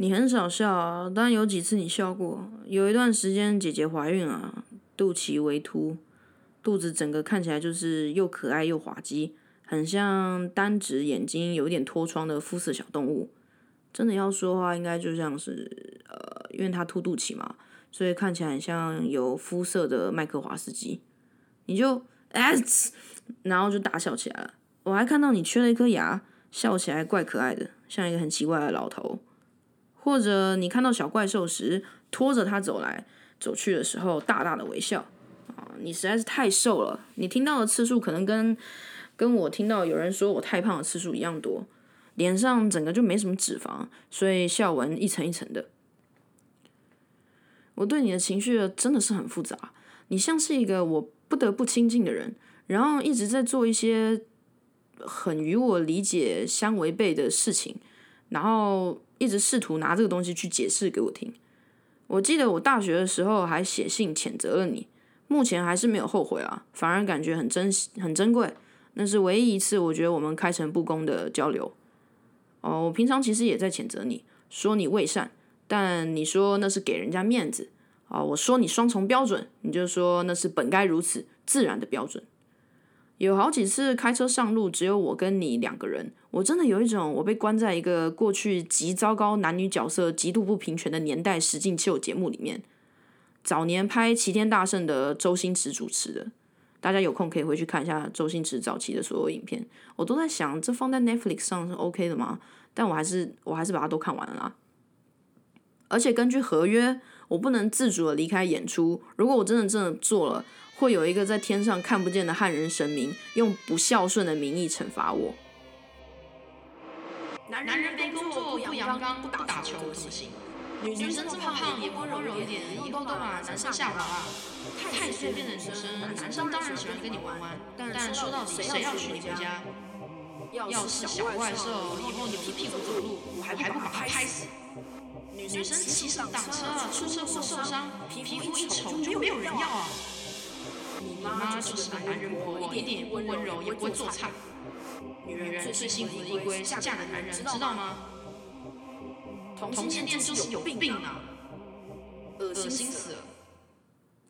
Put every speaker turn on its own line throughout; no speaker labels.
你很少笑啊，但有几次你笑过。有一段时间姐姐怀孕啊，肚脐微凸，肚子整个看起来就是又可爱又滑稽，很像单指眼睛有点脱窗的肤色小动物。真的要说的话，应该就像是呃，因为她凸肚脐嘛，所以看起来很像有肤色的麦克华斯基。你就哎，然后就大笑起来了。我还看到你缺了一颗牙，笑起来怪可爱的，像一个很奇怪的老头。或者你看到小怪兽时，拖着它走来走去的时候，大大的微笑啊！你实在是太瘦了，你听到的次数可能跟跟我听到有人说我太胖的次数一样多。脸上整个就没什么脂肪，所以笑纹一层一层的。我对你的情绪真的是很复杂，你像是一个我不得不亲近的人，然后一直在做一些很与我理解相违背的事情，然后。一直试图拿这个东西去解释给我听。我记得我大学的时候还写信谴责了你，目前还是没有后悔啊，反而感觉很珍惜、很珍贵。那是唯一一次我觉得我们开诚布公的交流。哦，我平常其实也在谴责你，说你未善，但你说那是给人家面子啊。我说你双重标准，你就说那是本该如此自然的标准。有好几次开车上路，只有我跟你两个人，我真的有一种我被关在一个过去极糟糕男女角色极度不平权的年代实境秀节目里面。早年拍《齐天大圣》的周星驰主持的，大家有空可以回去看一下周星驰早期的所有影片。我都在想，这放在 Netflix 上是 OK 的吗？但我还是我还是把它都看完了啦。而且根据合约，我不能自主的离开演出。如果我真的真的做了，会有一个在天上看不见的汉人神明，用不孝顺的名义惩罚我。
男人没工作不阳刚不打球怎么行？女生这么胖也不温柔一点，以后都把男生吓跑了。太随便的女生，男生当然喜欢跟你玩玩，但说到底谁要娶你回家？要是小怪兽以后扭着屁股走路，我还还不把他拍死？女生骑上挡车出车祸受伤，皮肤一丑就没有人要啊！你妈就是个男人婆，一点点也不温柔，也不会做菜。女人最幸福的一归是嫁的男人，知道吗？同性恋就是有病啊！恶心死了。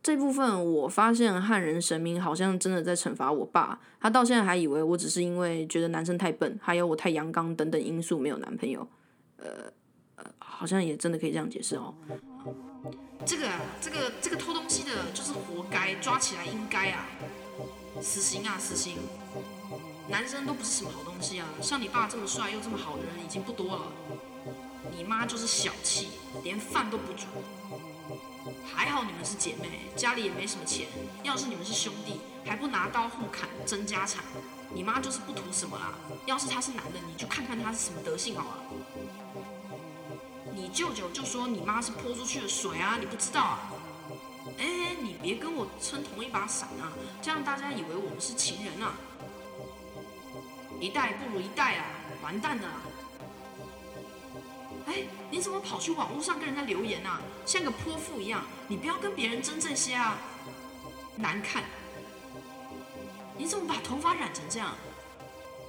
这部分我发现汉人神明好像真的在惩罚我爸，他到现在还以为我只是因为觉得男生太笨，还有我太阳刚等等因素没有男朋友。呃呃，好像也真的可以这样解释哦。
这个啊，这个这个偷东西的，就是活该，抓起来应该啊，死刑啊，死刑！男生都不是什么好东西啊，像你爸这么帅又这么好的人已经不多了。你妈就是小气，连饭都不煮。还好你们是姐妹，家里也没什么钱。要是你们是兄弟，还不拿刀互砍争家产？你妈就是不图什么啦。要是他是男的，你就看看他是什么德性好了。你舅舅就说你妈是泼出去的水啊，你不知道啊？哎，你别跟我撑同一把伞啊，这样大家以为我们是情人啊！一代不如一代啊，完蛋了！哎，你怎么跑去网络上跟人家留言啊？像个泼妇一样，你不要跟别人争这些啊，难看！你怎么把头发染成这样？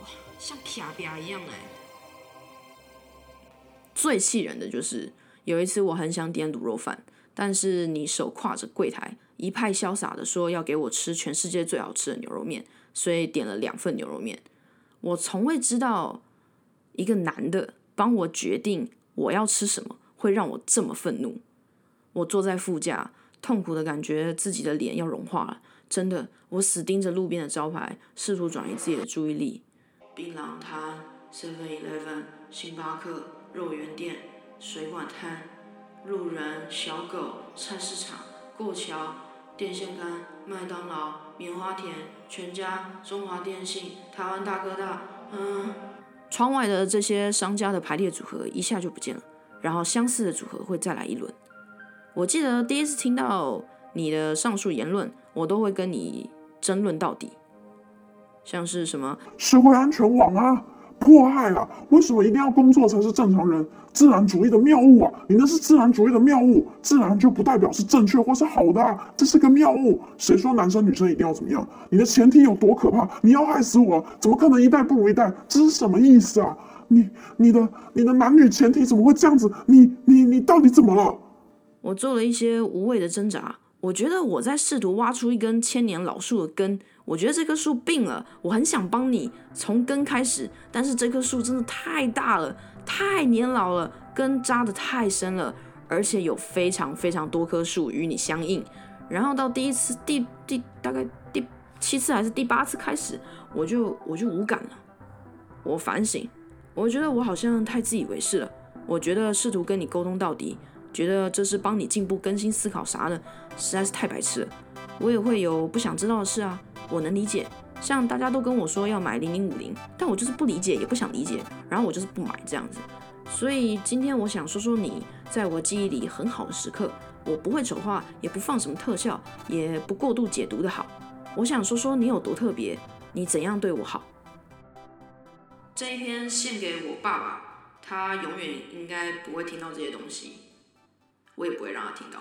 哇，像卡比亚一样哎！
最气人的就是有一次，我很想点卤肉饭，但是你手挎着柜台，一派潇洒的说要给我吃全世界最好吃的牛肉面，所以点了两份牛肉面。我从未知道一个男的帮我决定我要吃什么，会让我这么愤怒。我坐在副驾，痛苦的感觉自己的脸要融化了。真的，我死盯着路边的招牌，试图转移自己的注意力。槟榔摊、Seven Eleven、星巴克。肉圆店、水管摊、路人、小狗、菜市场、过桥、电线杆、麦当劳、棉花田、全家、中华电信、台湾大哥大，嗯，窗外的这些商家的排列组合一下就不见了，然后相似的组合会再来一轮。我记得第一次听到你的上述言论，我都会跟你争论到底，像是什么
社会安全网啊。迫害啊！为什么一定要工作才是正常人？自然主义的谬误啊！你那是自然主义的谬误，自然就不代表是正确或是好的啊！这是个谬误。谁说男生女生一定要怎么样？你的前提有多可怕？你要害死我？怎么可能一代不如一代？这是什么意思啊？你你的你的男女前提怎么会这样子？你你你到底怎么了？
我做了一些无谓的挣扎，我觉得我在试图挖出一根千年老树的根。我觉得这棵树病了，我很想帮你从根开始，但是这棵树真的太大了，太年老了，根扎的太深了，而且有非常非常多棵树与你相应。然后到第一次、第第大概第七次还是第八次开始，我就我就无感了。我反省，我觉得我好像太自以为是了。我觉得试图跟你沟通到底，觉得这是帮你进步、更新思考啥的，实在是太白痴了。我也会有不想知道的事啊。我能理解，像大家都跟我说要买零零五零，但我就是不理解，也不想理解，然后我就是不买这样子。所以今天我想说说你在我记忆里很好的时刻，我不会丑化，也不放什么特效，也不过度解读的好。我想说说你有多特别，你怎样对我好。这一篇献给我爸爸，他永远应该不会听到这些东西，我也不会让他听到。